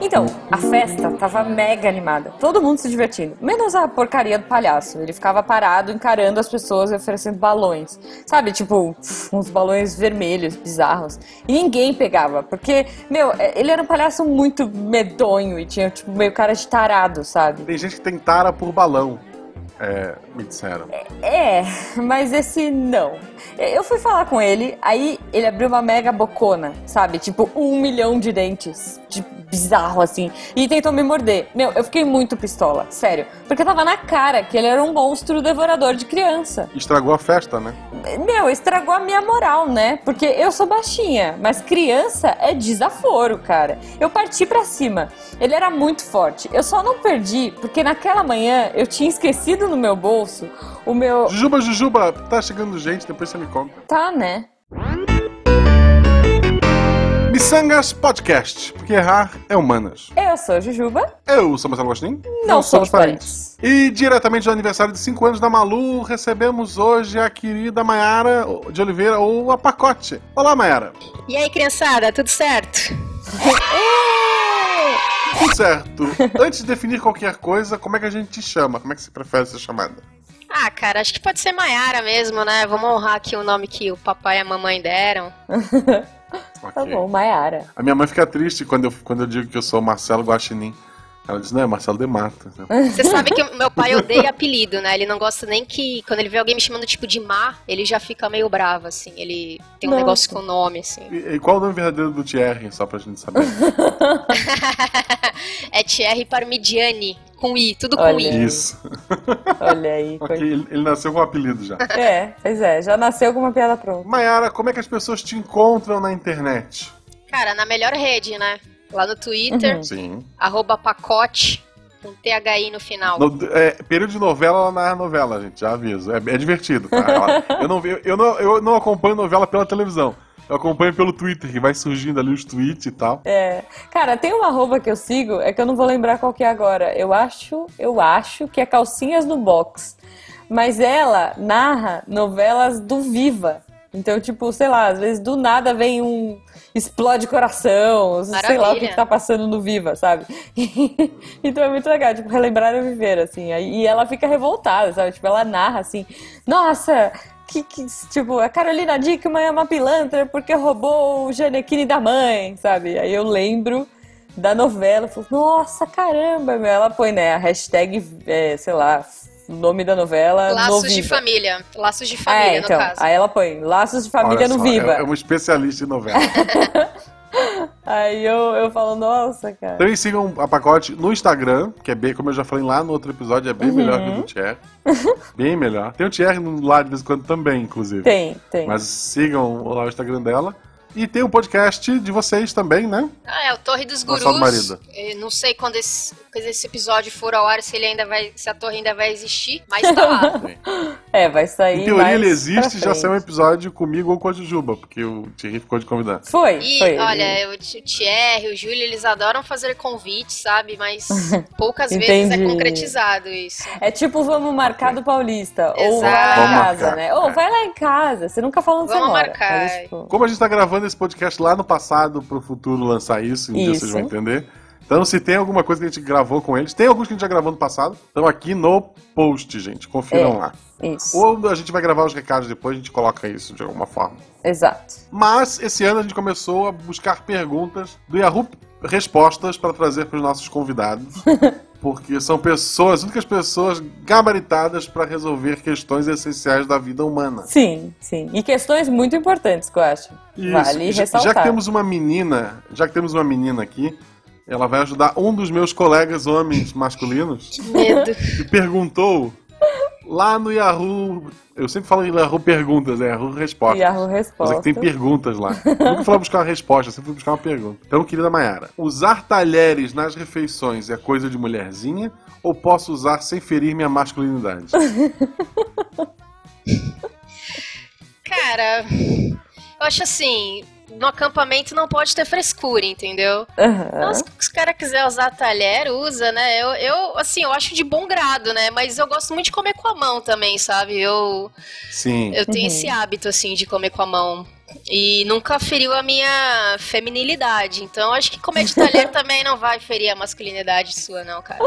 Então, a festa tava mega animada. Todo mundo se divertindo. Menos a porcaria do palhaço. Ele ficava parado encarando as pessoas e oferecendo balões. Sabe, tipo, uns balões vermelhos, bizarros. E ninguém pegava. Porque, meu, é, ele era um palhaço muito medonho e tinha, tipo, meio cara de tarado, sabe? Tem gente que tem tara por balão. É, me disseram. É, mas esse não. Eu fui falar com ele, aí ele abriu uma mega bocona, sabe? Tipo, um milhão de dentes. De bizarro, assim. E tentou me morder. Meu, eu fiquei muito pistola, sério. Porque tava na cara que ele era um monstro devorador de criança. Estragou a festa, né? Meu, estragou a minha moral, né? Porque eu sou baixinha, mas criança é desaforo, cara. Eu parti pra cima. Ele era muito forte. Eu só não perdi porque naquela manhã eu tinha esquecido no meu bolso o meu. Jujuba, Jujuba, tá chegando gente, depois você me conta. Tá, né? Missangas Podcast, porque errar é humanas. Eu sou a Jujuba. Eu sou Marcelo Agostinho. Não somos parentes. E diretamente do aniversário de 5 anos da Malu, recebemos hoje a querida Maiara de Oliveira, ou a Pacote. Olá, Maiara. E aí, criançada, tudo certo? Tudo certo. Antes de definir qualquer coisa, como é que a gente te chama? Como é que você prefere ser chamada? Ah, cara, acho que pode ser Maiara mesmo, né? Vamos honrar aqui o nome que o papai e a mamãe deram. Tá Ok. bom, Maiara. A minha mãe fica triste quando eu, quando eu digo que eu sou Marcelo Guaxinim. Ela diz, não, é Marcelo de Mata. Você sabe que meu pai odeia apelido, né? Ele não gosta nem que. Quando ele vê alguém me chamando tipo de Má, ele já fica meio bravo, assim. Ele tem um Nossa. negócio com o nome, assim. E, e qual o nome verdadeiro do Thierry, só pra gente saber? é Thierry Parmigiani, com I, tudo com Olha. I. Isso. Olha aí. Ok, ele, ele nasceu com o apelido já. É, pois é, já nasceu com uma piada pronta. Mayara, como é que as pessoas te encontram na internet? Cara, na melhor rede, né? Lá no Twitter, Uhum. Sim. arroba pacote, com THI no final. No- é, período de novela, ela narra novela, gente, já aviso. É, é divertido, tá? Eu, não, eu, não, eu não acompanho novela pela televisão. Eu acompanho pelo Twitter, que vai surgindo ali os tweets e tal. É. Cara, tem uma arroba que eu sigo, é que eu não vou lembrar qual que é agora. Eu acho, eu acho que é Calcinhas no Box. Mas ela narra novelas do Viva. Então, tipo, sei lá, às vezes do nada vem um explode coração, sei lá o que, Maravilha. que tá passando no Viva, sabe? então é muito legal, tipo, relembrar o viver, assim. E ela fica revoltada, sabe? Tipo, ela narra assim, nossa, que, que tipo, a Carolina Dickman é uma pilantra porque roubou o Janequine da mãe, sabe? Aí eu lembro da novela, falo, nossa, caramba, meu. Ela põe, né, a hashtag, é, sei lá, nome da novela no Laços de Viva. família. Laços de Ah, família, é, então, no caso. aí ela põe Laços de Família Olha no só, Viva. É, é um especialista em novela. Aí eu, eu falo, nossa, cara. Também sigam a Pacote no Instagram, que é bem, como eu já falei lá no outro episódio, é bem Uhum. melhor que o do Thierry. bem melhor. Tem o Thierry no lá de vez em quando também, inclusive. Tem, tem. Mas sigam lá o Instagram dela. E tem o podcast de vocês também, né? Ah, é o Torre dos Gurus. marido. Eu não sei quando esse, quando esse episódio for ao ar, se ele ainda vai, se a torre ainda vai existir, mas tá lá. É, vai sair. Em teoria mais ele existe e já saiu um episódio comigo ou com a Jujuba, porque o Thierry ficou de convidar. Foi, E foi. olha, o Thierry, o Júlio, eles adoram fazer convites, sabe? Mas poucas vezes é concretizado isso. É tipo, vamos marcar do Paulista. Ou vai lá Exato. em Vamos casa, marcar, né? Ou é. vai lá em casa. Você nunca fala onde Vamos você mora. marcar, Mas, tipo, Como a gente tá gravando esse podcast lá no passado pro futuro lançar isso, um dia Isso. vocês vão entender. Então, se tem alguma coisa que a gente gravou com eles, tem alguns que a gente já gravou no passado, estão aqui no post, gente. Confiram É. lá. Isso. Ou a gente vai gravar os recados depois, a gente coloca isso de alguma forma. Exato. Mas esse ano a gente começou a buscar perguntas do Yahoo Respostas para trazer para os nossos convidados. Porque são pessoas, as únicas pessoas gabaritadas para resolver questões essenciais da vida humana. Sim, sim. E questões muito importantes que eu acho. Isso. Vale Já- ressaltar. Já que temos uma menina, já que temos uma menina aqui, ela vai ajudar um dos meus colegas homens masculinos Medo. que perguntou lá no Yahoo. Eu sempre falo em Yahoo Perguntas, é Yahoo Respostas. Yahoo Mas é Resposta. que tem perguntas lá. Eu nunca fui lá buscar uma resposta, eu sempre fui buscar uma pergunta. Então, querida Mayara, usar talheres nas refeições é coisa de mulherzinha ou posso usar sem ferir minha masculinidade? Cara, eu acho assim, no acampamento não pode ter frescura, entendeu? Aham. Então, se os caras quiserem usar talher, usa, né? Eu, eu, assim, eu acho de bom grado, né? Mas eu gosto muito de comer com a mão também, sabe? Eu, Sim. eu tenho Uhum. esse hábito, assim, de comer com a mão. E nunca feriu a minha feminilidade. Então acho que comer de talher também não vai ferir a masculinidade sua, não, cara.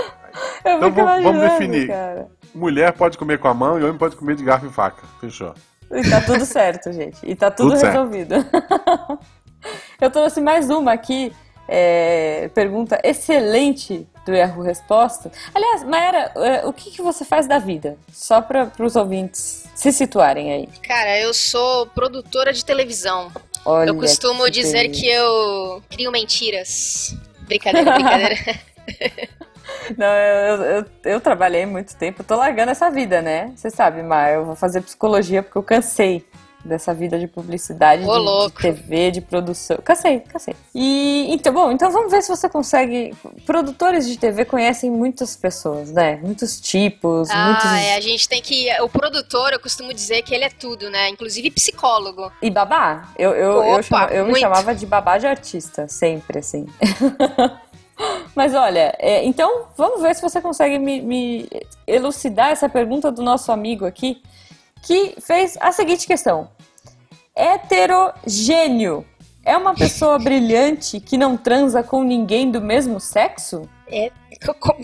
Eu Então vamos, vamos definir. cara. Mulher pode comer com a mão e homem pode comer de garfo e faca. Fechou. E tá tudo certo, gente. E tá tudo, Tudo resolvido. Eu trouxe mais uma aqui. é, pergunta excelente do Yahoo Resposta. Aliás, Maera, é, o que, que você faz da vida? Só para os ouvintes se situarem aí. Cara, eu sou produtora de televisão. Olha eu costumo que dizer que eu crio mentiras. Brincadeira, brincadeira. Não, eu, eu, eu- eu trabalhei muito tempo, tô largando essa vida, né? Você sabe, Mar, eu vou fazer psicologia porque eu cansei dessa vida de publicidade, Ô, de, de. TV, de produção. Cansei, cansei. E então, bom, então vamos ver se você consegue. Produtores de TV conhecem muitas pessoas, né? Muitos tipos, muitos. Ah, é, a gente tem que. O produtor, eu costumo dizer que ele é tudo, né? Inclusive psicólogo. E babá? Eu, eu, eu, Opa, chama- eu me chamava de babá de artista, sempre assim. Mas olha, é, então vamos ver se você consegue me, me elucidar essa pergunta do nosso amigo aqui, que fez a seguinte questão: Heterogênio é uma pessoa brilhante que não transa com ninguém do mesmo sexo? É.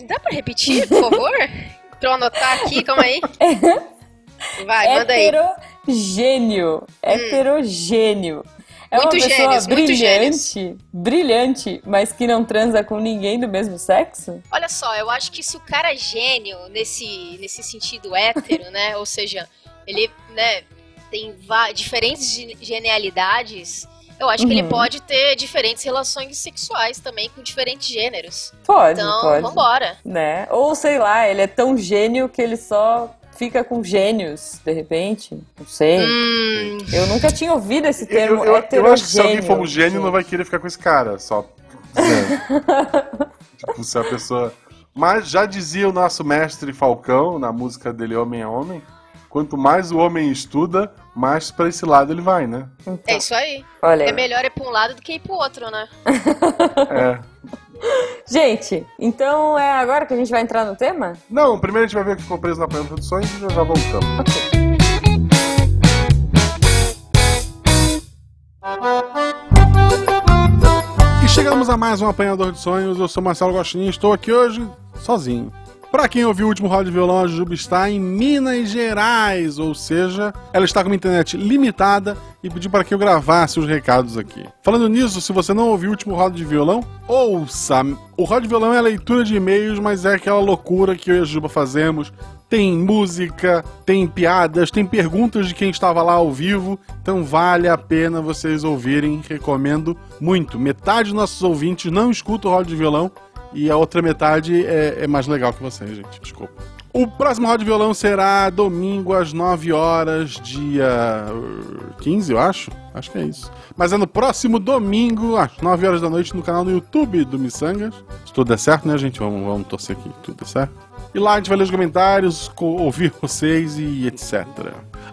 Dá pra repetir, por favor? pra eu anotar aqui, calma aí. Vai, manda aí. Hum. Heterogênio. Heterogênio. É uma Muito pessoa gênios, brilhante, brilhante, mas que não transa com ninguém do mesmo sexo? Olha só, eu acho que se o cara é gênio nesse, nesse sentido hétero, né? Ou seja, ele né, tem diferentes ge- genialidades, eu acho que ele Uhum. pode ter diferentes relações sexuais também com diferentes gêneros. Pode, Então, pode. vambora. Né? Ou sei lá, ele é tão gênio que ele só fica com gênios, de repente. Não sei. Hum, Eu nunca tinha ouvido esse Eu, termo eu- eu acho que se alguém for um gênio, gente. não vai querer ficar com esse cara, só tipo, se a pessoa. Mas já dizia o nosso mestre Falcão, na música dele Homem é Homem, quanto mais o homem estuda, mais pra esse lado ele vai, né? Então, é isso aí. olha, É melhor ir pra um lado do que ir pro outro, né? É. gente, então é agora que a gente vai entrar no tema? Não, primeiro a gente vai ver o que ficou preso na pergunta dos sonhos e já já voltamos. E chegamos a mais um Apanhador de Sonhos. Eu sou Marcelo Gostinho e estou aqui hoje sozinho. Pra quem ouviu o último Roda de Violão, a Jujuba está em Minas Gerais, ou seja, ela está com uma internet limitada e pediu para que eu gravasse os recados aqui. Falando nisso, se você não ouviu o último Roda de Violão, ouça! O Roda de Violão é a leitura de e-mails, mas é aquela loucura que eu e a Juba fazemos. Tem música, tem piadas, tem perguntas de quem estava lá ao vivo, então vale a pena vocês ouvirem, recomendo muito. Metade dos nossos ouvintes não escuta o Roda de Violão, e a outra metade é, é mais legal que vocês, gente. Desculpa. O próximo Roda de Violão será domingo às 9 horas, dia uh, 15, eu acho. Acho que é isso. Mas é no próximo domingo, às 9 horas da noite, no canal no YouTube do Missangas. Se tudo der certo, né, gente? Vamos, vamos torcer aqui, tudo der certo. E lá a gente vai ler os comentários, co- ouvir vocês e etc.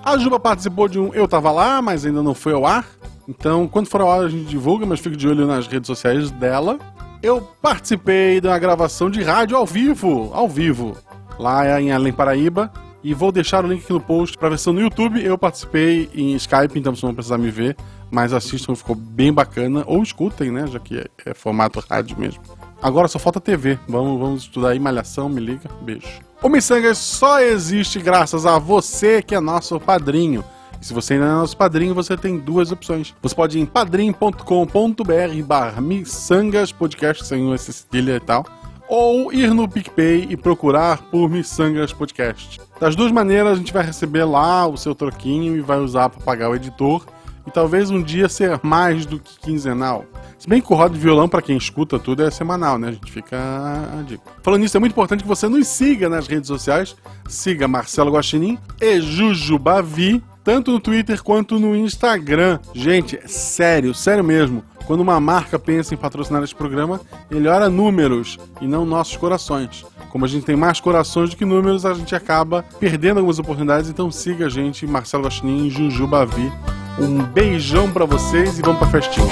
A Juba participou de um Eu Tava Lá, mas ainda não foi ao ar. Então, quando for ao ar, a gente divulga, mas fique de olho nas redes sociais dela. Eu participei de uma gravação de rádio ao vivo, ao vivo, lá em Além Paraíba. E vou deixar o link aqui no post para versão no YouTube. Eu participei em Skype, então vocês vão precisar me ver. Mas assistam, ficou bem bacana. Ou escutem, né? Já que é, é formato rádio mesmo. Agora só falta TV. Vamos, vamos estudar aí, Malhação, me liga. Beijo. O Missangas só existe graças a você que é nosso padrinho. Se você ainda não é nosso padrinho, você tem duas opções. Você pode ir em padrim.com.br barra Missangas Podcast, sem esse cedilha e tal. Ou ir no PicPay e procurar por Missangas Podcast. Das duas maneiras, a gente vai receber lá o seu troquinho e vai usar para pagar o editor. E talvez um dia ser mais do que quinzenal. Se bem que o Roda de Violão, para quem escuta tudo, é semanal, né? A gente fica a dica. Falando nisso, é muito importante que você nos siga nas redes sociais. Siga Marcelo Guaxinim e Jujubavi, tanto no Twitter quanto no Instagram. Gente, é sério, sério mesmo. Quando uma marca pensa em patrocinar esse programa, ele números e não nossos corações. Como a gente tem mais corações do que números, a gente acaba perdendo algumas oportunidades. Então siga a gente, Marcelo Guaxinim e Jujubavi. Um beijão pra vocês e vamos pra festinha.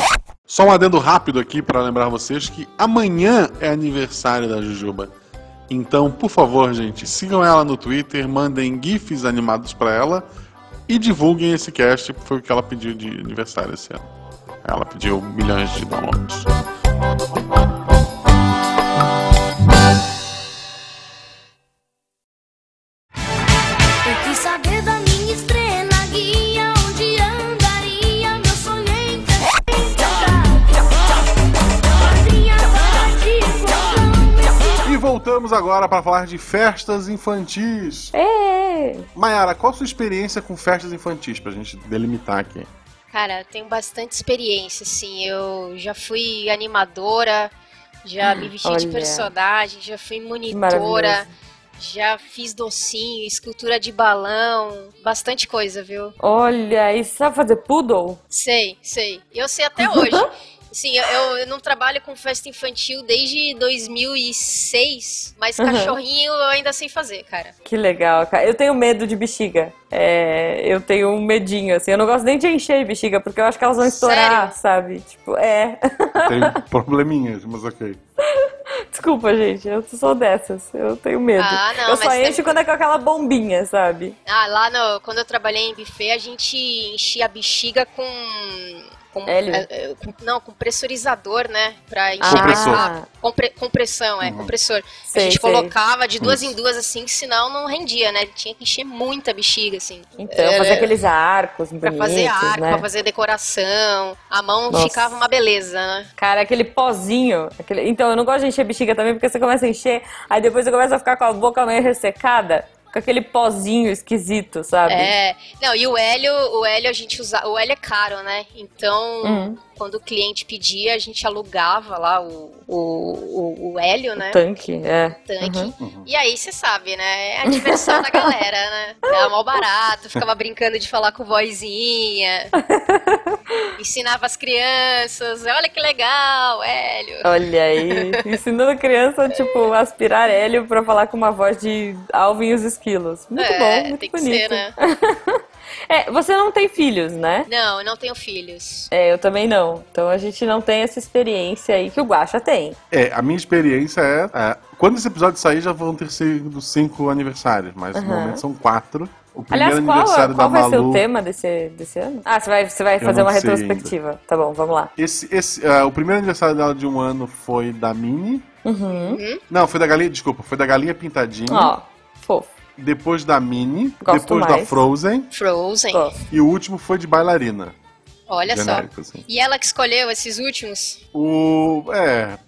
Só um adendo rápido aqui para lembrar vocês que amanhã é aniversário da Jujuba. Então, por favor, gente, sigam ela no Twitter, mandem GIFs animados para ela e divulguem esse cast, foi o que ela pediu de aniversário esse ano. Ela pediu milhões de downloads. Voltamos agora para falar de festas infantis. É. Mayara, qual a sua experiência com festas infantis, pra gente delimitar aqui? Cara, tenho bastante experiência, assim. Eu já fui animadora, já me vesti de olha. personagem, já fui monitora, já fiz docinho, escultura de balão, bastante coisa, viu? Olha, e você sabe fazer poodle? Sei, sei. Eu sei até hoje. Sim, eu, eu não trabalho com festa infantil desde 2006, mas Uhum. cachorrinho eu ainda sei fazer, cara. Que legal, cara. Eu tenho medo de bexiga. É, eu tenho um medinho, assim. Eu não gosto nem de encher bexiga, porque eu acho que elas vão estourar, Sério? sabe? Tipo, é. Tem probleminhas, mas ok. Desculpa, gente. Eu sou dessas. Eu tenho medo. Ah, não, eu só mas tem- encho quando é com aquela bombinha, sabe? Ah, lá no, quando eu trabalhei em buffet, a gente enchia a bexiga com. Com é, é, com- não, com pressurizador, né? Pra encher rápido. Compre- compressão, é, compressor. Sei, a gente sei. colocava de duas Isso. em duas, assim, que senão não rendia, né? Tinha que encher muita bexiga, assim. Então, É, fazer aqueles arcos Pra bonitos, fazer arco, né? pra fazer decoração. A mão Nossa. ficava uma beleza, né? Cara, aquele pozinho. aquele- Então, eu não gosto de encher bexiga também, porque você começa a encher, aí depois você começa a ficar com a boca meio ressecada, com aquele pozinho esquisito, sabe? É. Não, e o hélio, o hélio a gente usa. O hélio é caro, né? Então, Hum. Quando o cliente pedia, a gente alugava lá o, o, o, o hélio, né? Tanque, é. tanque. Uhum. E aí, você sabe, né? É a diversão da galera, né? Era mal barato, ficava brincando de falar com vozinha. Ensinava as crianças, olha que legal, Hélio. Olha aí, ensinando a criança, tipo, aspirar hélio pra falar com uma voz de Alvin e os esquilos. Muito é, bom, muito tem que bonito. ser, né? É, você não tem filhos, né? Não, eu não tenho filhos. É, eu também não. Então a gente não tem essa experiência aí que o Guaxa tem. É, a minha experiência é, é, Quando esse episódio sair, já vão ter sido cinco aniversários, mas no Aham. momento são quatro. O primeiro Aliás, qual, aniversário qual da vai ser o tema desse, desse ano? Ah, você vai, você vai Eu fazer uma retrospectiva. Tá bom, vamos lá. Esse, esse, ah, o primeiro aniversário dela de um ano foi da Minnie. Uhum. Não, foi da Galinha, desculpa, foi da Galinha Pintadinha. Ó, fofo. Depois da Minnie. Gosto depois da mais. Frozen. Frozen. Gosto. E o último foi de bailarina. Olha só. genérico, assim. E ela que escolheu esses últimos? O. É.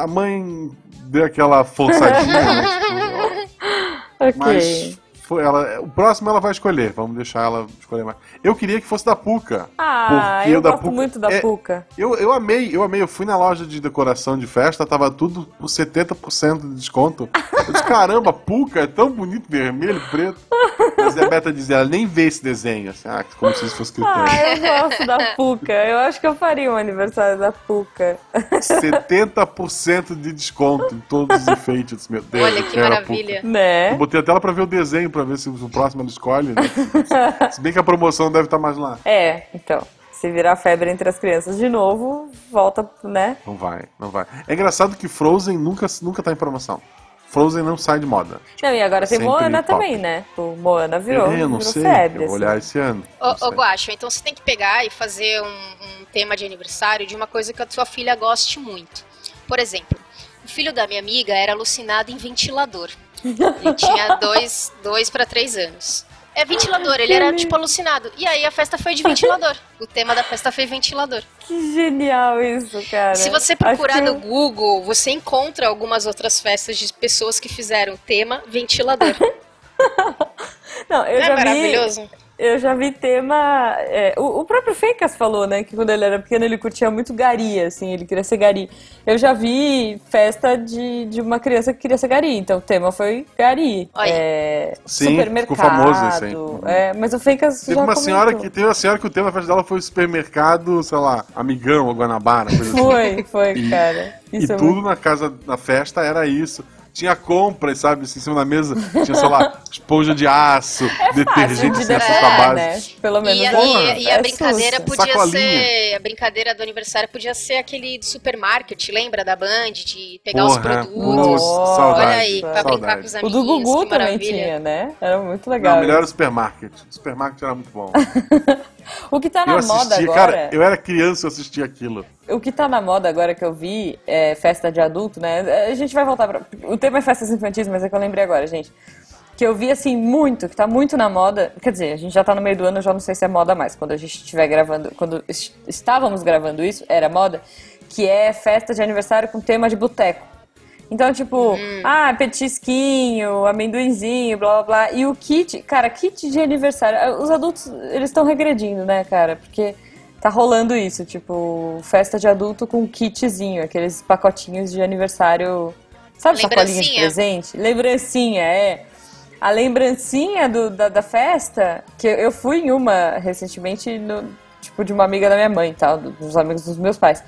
A mãe deu aquela forçadinha, né? Tipo, Ok. Mas foi ela, o próximo ela vai escolher. Vamos deixar ela escolher mais. Eu queria que fosse da Puka. Ah, porque eu da gosto Puka muito da é- Puca. Eu, eu amei, eu amei. Eu fui na loja de decoração de festa, tava tudo por 70% de desconto. Eu disse, caramba, Puka é tão bonito, vermelho, preto. Mas a Beta dizia, ela nem vê esse desenho. Assim, ah, como se isso fosse critério. Ah, eu gosto da Puca. Eu acho que eu faria um aniversário da Puca. 70% de desconto em todos os enfeites. Meu Deus, Olha eu que a maravilha. Puka. Né? Eu botei até ela pra ver o desenho, pra ver se o próximo ela escolhe. Né? Se bem que a promoção deve estar mais lá. É, então. Se virar febre entre as crianças de novo, volta, né? Não vai, não vai. É engraçado que Frozen nunca, nunca tá em promoção. Frozen não sai de moda. Não, e agora tem Sempre Moana top. também, né? O Moana virou, É, eu não virou sei. febre. eu vou assim. olhar esse ano. Ô, ô Guacho, então você tem que pegar e fazer um, um tema de aniversário de uma coisa que a sua filha goste muito. Por exemplo, o filho da minha amiga era alucinado em ventilador. Ele tinha dois, dois para três anos. É ventilador, ele era tipo alucinado. E aí a festa foi de ventilador. O tema da festa foi ventilador. Que genial isso, cara. Se você procurar que no Google, você encontra algumas outras festas de pessoas que fizeram o tema ventilador. Não, eu Não é já vi. Eu já vi tema. é, o, o próprio Fencas falou, né? Que quando ele era pequeno ele curtia muito gari, assim, ele queria ser gari. Eu já vi festa de, de uma criança que queria ser gari, então o tema foi gari. É, Sim, supermercado. ficou famoso esse aí. Uhum. É, mas o Fencas Teve já uma senhora que teve uma senhora que o tema da festa dela foi supermercado, sei lá, amigão ou Guanabara, coisa assim. Foi, foi, E- cara. E Isso é tudo muito... na casa, na festa era isso. Tinha compras, sabe, assim, em cima da mesa. Tinha, sei lá, esponja de aço, É Fácil detergente de sem açúcar decorar, base. né? Pelo menos E, a- é- e- e a é brincadeira sussa. podia Sacolinha. ser. A brincadeira do aniversário podia ser aquele do supermarket, lembra da Band? De pegar os Porra, produtos. nossa, saudade. Olha aí, pra brincar saudade. com os O amiguinhos. do Gugu também maravilha. tinha, né? Era muito legal. Não, melhor era o supermarket. O supermarket era muito bom. O que tá na eu moda agora. cara, eu era criança e eu assistia aquilo. O que tá na moda agora que eu vi é festa de adulto, né? A gente vai voltar pra. O tema é festas infantis, mas é que eu lembrei agora, gente. Que eu vi assim muito, que tá muito na moda. Quer dizer, a gente já tá no meio do ano, eu já não sei se é moda mais. Quando a gente estiver gravando. Quando est- estávamos gravando isso, era moda. Que é festa de aniversário com tema de boteco. Então, tipo, ah, petisquinho, amendoinzinho, blá blá blá. E o kit, cara, kit de aniversário. Os adultos, eles estão regredindo, né, cara? Porque tá rolando isso, tipo, festa de adulto com kitzinho, aqueles pacotinhos de aniversário. Sabe sacolinha de presente? Lembrancinha, é. A lembrancinha do, da, da festa, que eu- fui em uma recentemente, no, tipo, de uma amiga da minha mãe, tal, dos amigos dos meus pais.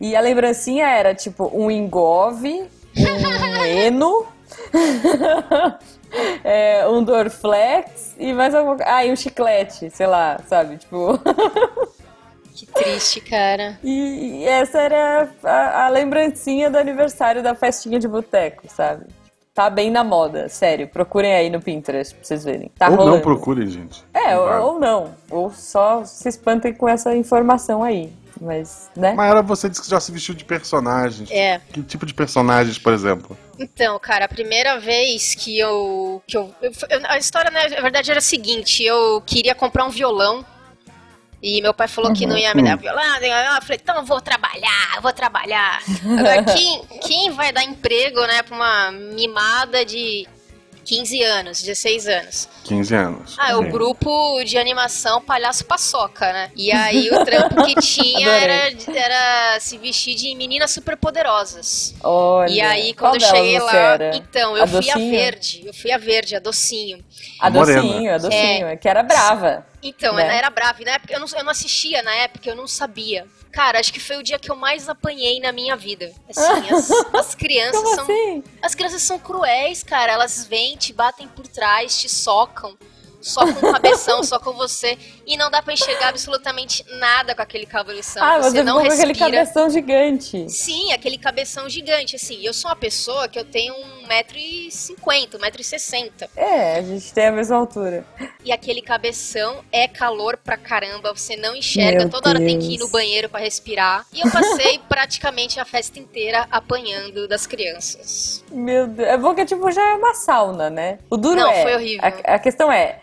E a lembrancinha era, tipo, um engove, um eno, é, um Dorflex e mais alguma coisa. Ah, e um chiclete, sei lá, sabe? Tipo. Que triste, cara. e, e essa era a, a lembrancinha do aniversário da festinha de boteco, sabe? Tá bem na moda, sério. Procurem aí no Pinterest pra vocês verem. Tá Ou rolando. não procurem, gente. É, ou, ou não. Ou só se espantem com essa informação aí. Mas, né? Mas era você disse que já se vestiu de personagens. É. Que tipo de personagens, por exemplo? Então, cara, a primeira vez que eu. Que eu, eu- a história, né, na verdade, era a seguinte: eu queria comprar um violão. E meu pai falou que não ia me dar violão. Eu falei, então eu vou trabalhar, eu vou trabalhar. Agora, quem, quem vai dar emprego, né, pra uma mimada de 15 anos, 16 anos? 15 anos. Ah, é o grupo de animação Palhaço Paçoca, né? E aí o trampo que tinha era, era se vestir de meninas superpoderosas. Olha. E aí, quando eu cheguei lá. era? Então, eu A fui a verde. Eu fui a verde, a docinho. A Morena. docinho, a docinho. Que era brava. Então, Né? ela era brava. E na época eu não, eu não assistia, na época eu não sabia. Cara, acho que foi o dia que eu mais apanhei na minha vida. Assim, as, as crianças são. assim? As crianças são cruéis, cara. Elas vêm, te batem por trás, te socam. Socam o cabeção, socam você. E não dá pra enxergar absolutamente nada com aquele cabeção. Ah, você você não com aquele respira. cabeção gigante. Sim, aquele cabeção gigante, assim. Eu sou uma pessoa que eu tenho 1,50m, 1,60m. É, a gente tem a mesma altura. E aquele cabeção é calor pra caramba, você não enxerga, Meu toda hora tem que ir Deus. no banheiro pra respirar. E eu passei praticamente a festa inteira apanhando das crianças. Meu Deus. É bom que tipo, já é uma sauna, né? O duro Não, é. foi horrível. A, a questão é,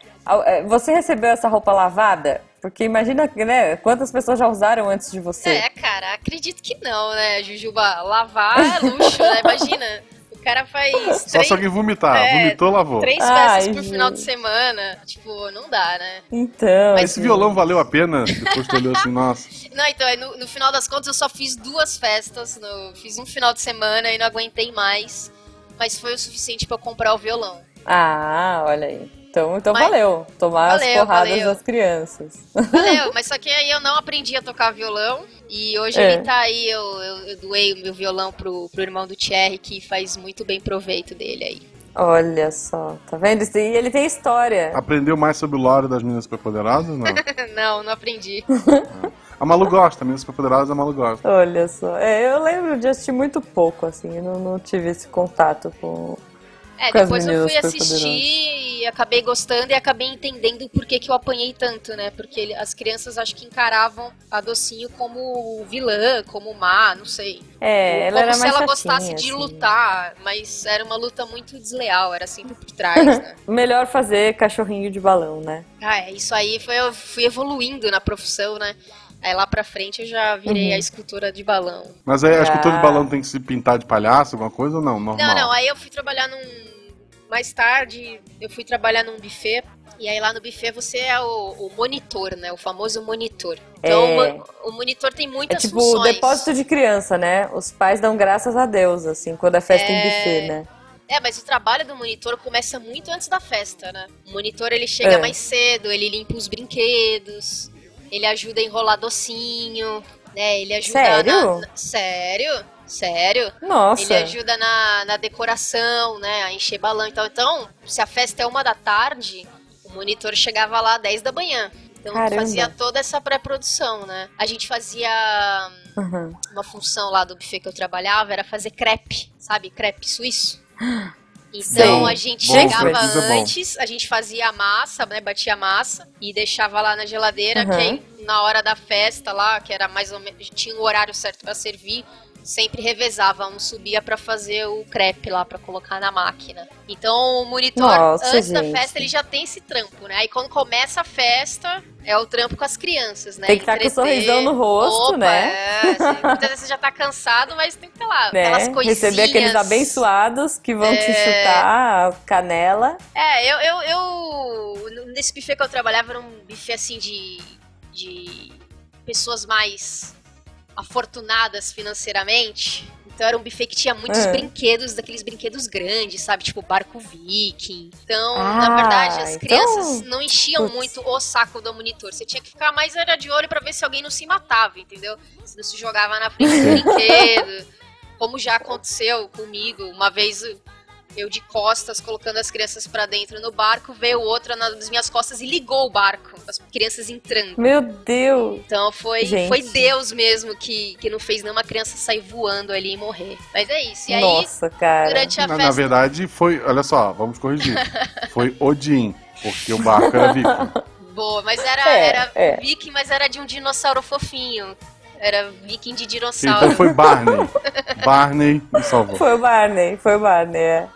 você recebeu essa roupa lavada? Porque imagina, né? Quantas pessoas já usaram antes de você? É, cara, acredito que não, né, Jujuba? Lavar é luxo, né? Imagina. O cara faz Só três, se alguém vomitar. É, Vomitou, lavou. três Ai, festas por final de gente. semana. Tipo, não dá, né? Então. Mas Esse violão valeu a pena? Depois tu olhou assim, nossa. Não, então, no, no final das contas eu só fiz duas festas, no- fiz um final de semana e não aguentei mais. Mas foi o suficiente pra eu comprar o violão. Ah, olha aí. Então, então Mas- valeu. Tomar as Valeu, porradas valeu. das crianças. Valeu, mas só que aí eu não aprendi a tocar violão. E hoje É. ele tá aí, eu, eu, eu doei o meu violão pro, pro irmão do Thierry, que faz muito bem proveito dele aí. Olha só, tá vendo? E ele tem história. Aprendeu mais sobre o lore das meninas superpoderosas? Não. não, não aprendi. A Malu gosta, meninas superpoderosas a Malu gosta. Olha só. É, eu lembro de assistir muito pouco, assim. Eu não, não tive esse contato com. É, depois eu fui assistir e acabei gostando e acabei entendendo por que, que eu apanhei tanto, né? Porque ele- as crianças acho que encaravam a Docinho como vilã, como má, não sei. É, Ou ela como era se mais ela chatinha, gostasse de assim. lutar, mas era uma luta muito desleal, era sempre por trás, né? Melhor fazer cachorrinho de balão, né? Ah, é, isso aí foi, eu fui evoluindo na profissão, né? Aí lá pra frente eu já virei Uhum. a escultura de balão. Mas aí, acho que todo Ah. balão tem que se pintar de palhaço, alguma coisa ou não? Normal. Não, não, aí eu fui trabalhar num. Mais tarde, eu fui trabalhar num buffet. E aí lá no buffet você é o, o monitor, né? O famoso monitor. Então É. o o monitor tem É muitas tipo funções. depósito de criança, né? Os pais dão graças a Deus, assim, quando é festa em É. buffet, né? É, mas o trabalho do monitor começa muito antes da festa, né? O monitor ele chega É. mais cedo, ele limpa os brinquedos, ele ajuda a enrolar docinho, É, ele ajuda Sério? na- Sério? Sério? Nossa. Ele ajuda na, na decoração, né? A encher balão e tal. Então, se a festa é uma da tarde, o monitor chegava lá às 10 da manhã. Então Caramba. fazia toda essa pré-produção, né? A gente fazia Uhum. uma função lá do buffet que eu trabalhava, era fazer crepe, sabe? Crepe suíço. Então Sei. a gente Bom, chegava é bom. antes, a gente fazia a massa, né? Batia a massa e deixava lá na geladeira, Uhum. que aí, na hora da festa lá, que era mais ou menos. Tinha o horário certo pra servir, sempre revezava. Um subia pra fazer o crepe lá, pra colocar na máquina. Então o monitor, Nossa, antes da gente. festa, ele já tem esse trampo, né? Aí quando começa a festa, é o trampo com as crianças, né? Tem que estar com o sorrisão no rosto, Opa, né? É, você- muitas vezes você já tá cansado, mas tem que estar lá. Né? Aquelas coisinhas. Receber aqueles abençoados que vão te É. chutar a canela. É, eu, eu, eu. Nesse buffet que eu trabalhava era um buffet assim de. de pessoas mais afortunadas financeiramente. Então era um buffet que tinha muitos É. brinquedos, daqueles brinquedos grandes, sabe? Tipo barco viking. Então, Ah, na verdade, as então- crianças não enchiam muito o saco do monitor. Você tinha que ficar mais era de olho pra ver se alguém não se matava, entendeu? Se não se jogava na frente do brinquedo. Como já aconteceu comigo. Uma vez eu de costas colocando as crianças pra dentro no barco, veio outra nas minhas costas e ligou o barco, as crianças entrando. Meu Deus. Então foi, Gente. foi Deus mesmo que, que não fez nenhuma criança sair voando ali e morrer. Mas é isso. E aí, Nossa, cara. durante a Na, festa. na verdade, foi. Olha só, vamos corrigir. Foi Odin, porque o barco era viking. Boa, mas era, É, era é. viking, mas era de um dinossauro fofinho. Era viking de dinossauro. Então foi Barney. Barney me salvou. Foi o Barney, foi o Barney, é.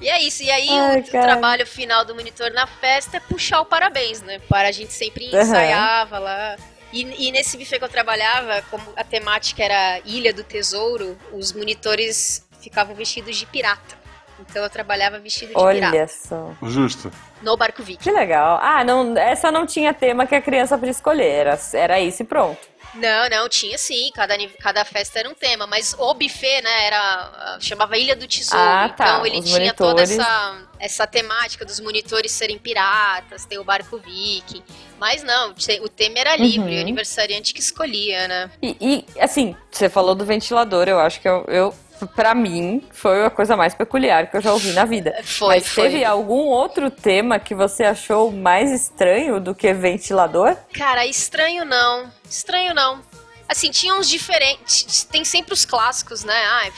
E é isso. E aí Ai, o, o trabalho final do monitor na festa é puxar o parabéns, né? Para a gente sempre ensaiava lá. E, e nesse buffet que eu trabalhava, como a temática era Ilha do Tesouro, os monitores ficavam vestidos de pirata. Então eu trabalhava vestido de pirata. Olha só. Justo. No barco viking. Que legal. Ah, não, essa não tinha tema que a criança podia escolher. Era, era isso e pronto. Não, não, tinha sim, cada, cada festa era um tema, mas o buffet, né, era, chamava Ilha do Tesouro, Ah, tá, então ele os tinha toda monitores. essa, essa temática dos monitores serem piratas, ter o barco viking, mas não, o tema era livre, Uhum. o aniversariante que escolhia, né. E, e, assim, você falou do ventilador, eu acho que eu, eu para mim, foi a coisa mais peculiar que eu já ouvi na vida. Foi, Mas foi. teve algum outro tema que você achou mais estranho do que ventilador? Cara, estranho não, estranho não. Assim, tinha uns diferentes, tem sempre os clássicos, né, ah,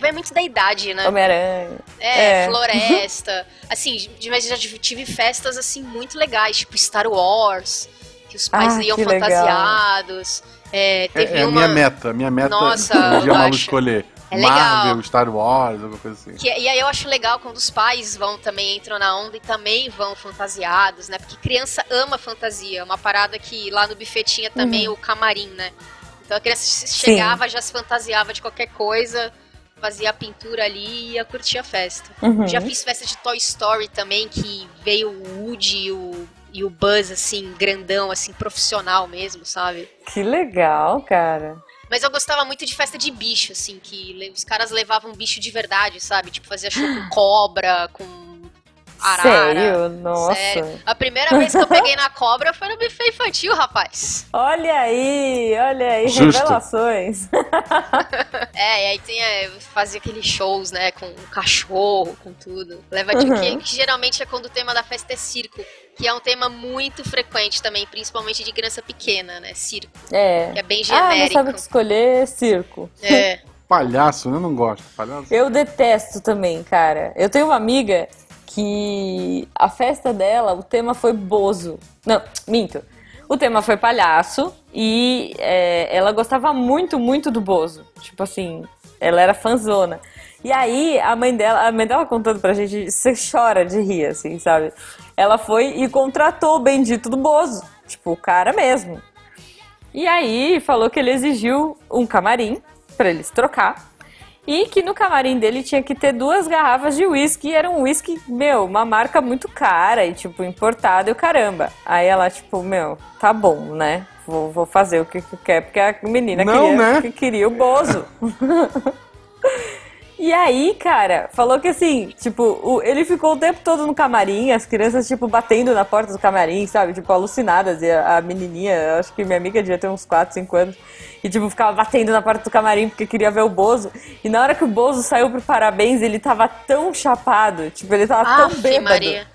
vai muito da idade, né. Homem-Aranha. É, É. floresta. Assim, mas já tive festas assim muito legais, tipo Star Wars, que os pais Ah, iam que legal. fantasiados. É, É, teve é a uma. minha meta. Minha meta Nossa, um dia eu Malu escolher. É legal. Marvel, Star Wars, alguma coisa assim. que- e aí eu acho legal quando os pais vão também, entram na onda e também vão fantasiados, né? Porque criança ama fantasia. Uma parada que lá no buffet tinha também o camarim, né? Então a criança chegava, já se fantasiava de qualquer coisa, fazia a pintura ali e ia curtir a festa. Uhum. Já fiz festa de Toy Story também, que veio o Woody e o, e o Buzz, assim, grandão, assim, profissional mesmo, sabe? Que legal, cara. Mas eu gostava muito de festa de bicho, assim, que os caras levavam bicho de verdade, sabe? Tipo, fazia show com cobra, com arara. Sério? Nossa. Sério. A primeira vez que eu peguei na cobra foi no buffet infantil, rapaz. Olha aí, olha aí, Justo. revelações. É, e aí tem, é, fazia aqueles shows, né, com um cachorro, com tudo. Leva de Uhum. que, que geralmente é quando o tema da festa é circo, que é um tema muito frequente também, principalmente de criança pequena, né, circo, É. que é bem Ah, não genérico. sabe o que escolher? Circo. é. Palhaço, né? eu não gosto. Palhaço. Eu detesto também, cara. Eu tenho uma amiga que a festa dela, o tema foi Bozo. Não, minto. O tema foi palhaço e é, ela gostava muito, muito do Bozo. Tipo assim, ela era fanzona. E aí, a mãe dela, a mãe dela contando pra gente, você chora de rir, assim, sabe? Ela foi e contratou o bendito do Bozo. Tipo, o cara mesmo. E aí falou que ele exigiu um camarim pra eles trocar. E que no camarim dele tinha que ter duas garrafas de uísque. E era um uísque, meu, uma marca muito cara e, tipo, importado e o caramba. Aí ela, tipo, meu, tá bom, né? Vou, vou fazer o que que quer, porque a menina Não, queria, né? que queria o Bozo. E aí, cara, falou que assim, tipo, o- ele ficou o tempo todo no camarim, as crianças, tipo, batendo na porta do camarim, sabe? Tipo, alucinadas. E a, a menininha, acho que minha amiga devia ter uns 4, 5 anos, e, tipo, ficava batendo na porta do camarim porque queria ver o Bozo. E na hora que o Bozo saiu pro parabéns, ele tava tão chapado, tipo, ele tava tão bêbado Maria.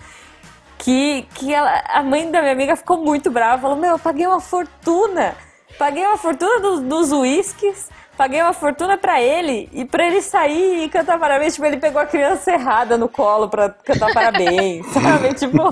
que, que ela- a mãe da minha amiga ficou muito brava. Falou: Meu, eu paguei uma fortuna. Paguei uma fortuna dos, dos uísques. Paguei uma fortuna pra ele. E pra ele sair e cantar parabéns. Tipo, ele pegou a criança errada no colo pra cantar parabéns. sabe? Tipo.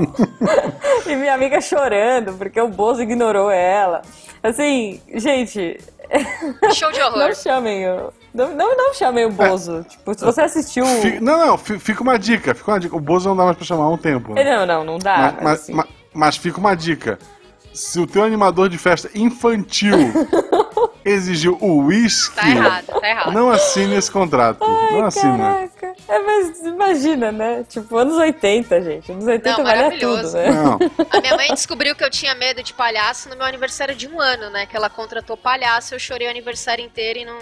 e minha amiga chorando porque o Bozo ignorou ela. Assim, gente. Show de Não horror. chamem o. Não, não, não chamem o Bozo. Tipo, se você assistiu. Fi- Não, não, fi- fica uma dica, fica uma dica. O Bozo não dá mais pra chamar há um tempo. né? Não, não, não dá. mas, mas, mas- assim. mas- mas fica uma dica. Se o teu animador de festa infantil exigiu o uísque, Tá errado, tá errado. não assine esse contrato. não assina. Caraca. É, mas imagina, né? Tipo, anos 80, gente. Anos 80 Não, vale tudo, maravilhoso. né? Não. A minha mãe descobriu que eu tinha medo de palhaço no meu aniversário de um ano, né? Que ela contratou palhaço, eu chorei o aniversário inteiro e não,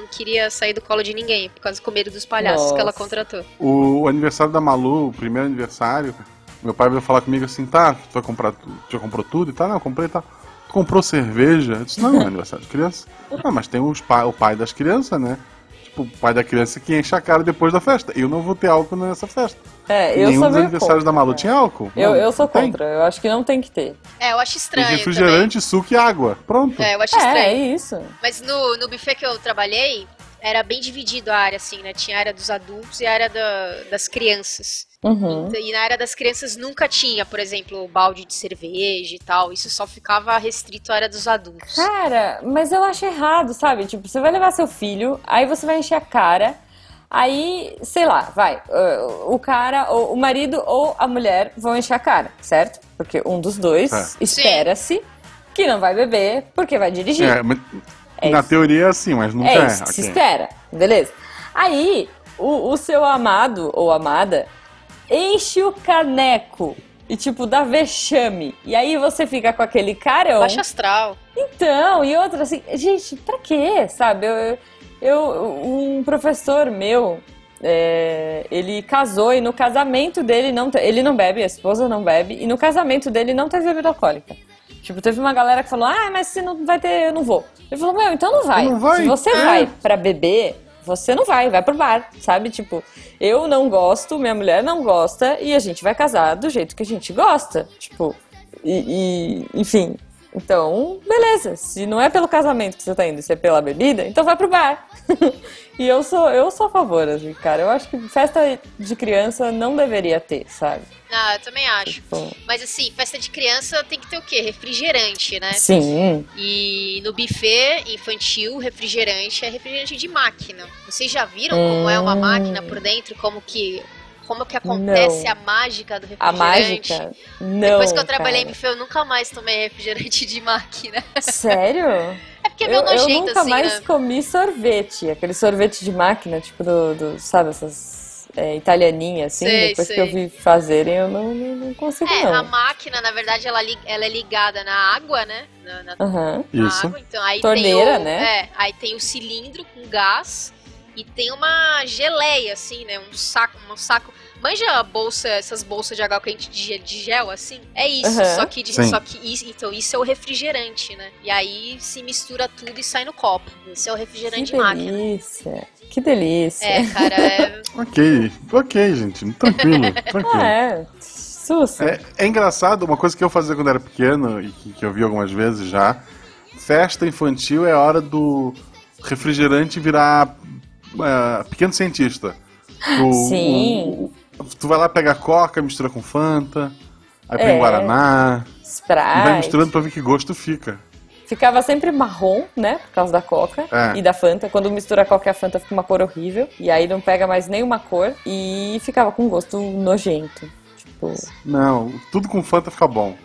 não queria sair do colo de ninguém, por causa do medo dos palhaços que ela Nossa. contratou. O, o aniversário da Malu, o primeiro aniversário, meu pai veio falar comigo assim, tá, tu vai comprar tudo, tu já comprou tudo e tal? Não, eu comprei e tal. Tu comprou cerveja? Eu disse, não, é aniversário de criança. Ah, mas tem os pai, o pai das crianças, né? Tipo, o pai da criança que enche a cara depois da festa. Eu não vou ter álcool nessa festa. É, eu Nenhum sou dos aniversários contra, da Malu né? tinha álcool. Eu, Não, eu sou não tem. contra. Eu acho que não tem que ter. É, eu acho Tem estranho refrigerante, suco e água. Pronto. também. É, eu acho É, estranho. é isso. Mas no, no buffet que eu trabalhei, era bem dividido a área, assim, né? Tinha a área dos adultos e a área da- das crianças. Uhum. E na área das crianças nunca tinha, por exemplo, balde de cerveja e tal. Isso só ficava restrito à área dos adultos. Cara, mas eu acho errado, sabe? Tipo, você vai levar seu filho, aí você vai encher a cara, aí, sei lá, vai, uh, o cara, ou o marido ou a mulher vão encher a cara, certo? Porque um dos dois É. espera-se que não vai beber porque vai dirigir. É, mas É na isso. teoria é assim, mas nunca É é. isso que se espera, beleza? Aí, o, o seu amado ou amada enche o caneco e, tipo, dá vexame. E aí você fica com aquele carão. Baixa astral. Então, e outra assim, gente, pra quê, sabe? Eu, eu- um professor meu, é, ele casou e no casamento dele não, ele não bebe, a esposa não bebe, e no casamento dele não teve bebida alcoólica. Tipo, teve uma galera que falou, ah, mas se não vai ter, eu não vou. Ele falou, meu, então não vai. Não vai, Se você é. vai pra beber, você não vai, vai pro bar, sabe? Tipo, eu não gosto, minha mulher não gosta, e a gente vai casar do jeito que a gente gosta. Tipo, e, e, enfim. Então, beleza. Se não é pelo casamento que você tá indo, se é pela bebida, então vai pro bar. e eu sou, eu sou a favor, assim, cara. Eu acho que festa de criança não deveria ter, sabe? Ah, eu também acho. Tipo, Mas assim, festa de criança tem que ter o quê? Refrigerante, né? sim. E no buffet infantil, refrigerante é refrigerante de máquina. Vocês já viram como é uma Hum. máquina por dentro? Como que, como que acontece Não. a mágica do A refrigerante? mágica. Não. Depois que eu trabalhei em cara. buffet, eu nunca mais tomei refrigerante de máquina. Sério? É porque é Eu, meio eu nojento, nunca assim, mais né? comi sorvete. Aquele sorvete de máquina, tipo do, do- sabe, essas é, italianinhas, assim. Sei, Depois sei. que eu vi fazerem, eu não, não, não consigo, É, a não. máquina, na verdade, ela, ela é ligada na água, né? Na, na- Aham. na Isso. água. Então, aí Torneira, tem o, né? É, aí tem o cilindro com gás e tem uma geleia, assim, né? Um saco, um saco. Manja a bolsa, essas bolsas de água quente de gel, de gel, assim? É isso, Aham. só que, de- só que isso, então isso é o refrigerante, né? E aí se mistura tudo e sai no copo. Esse é o refrigerante Que máquina. delícia. Que delícia. É, cara, é, Ok, ok, gente. Tranquilo, tranquilo. Ah, é. Sussa. É, é engraçado, uma coisa que eu fazia quando era pequeno e que, que eu vi algumas vezes já. Festa infantil é a hora do refrigerante virar é, pequeno cientista. O- Sim. o- tu vai lá pegar coca, mistura com Fanta, aí põe É. Guaraná, e vai Sprite. misturando pra ver que gosto fica. Ficava sempre marrom, né? Por causa da coca É. e da Fanta. Quando mistura a coca e a Fanta fica uma cor horrível. E aí não pega mais nenhuma cor. E ficava com gosto nojento. Tipo. Não, tudo com Fanta fica bom.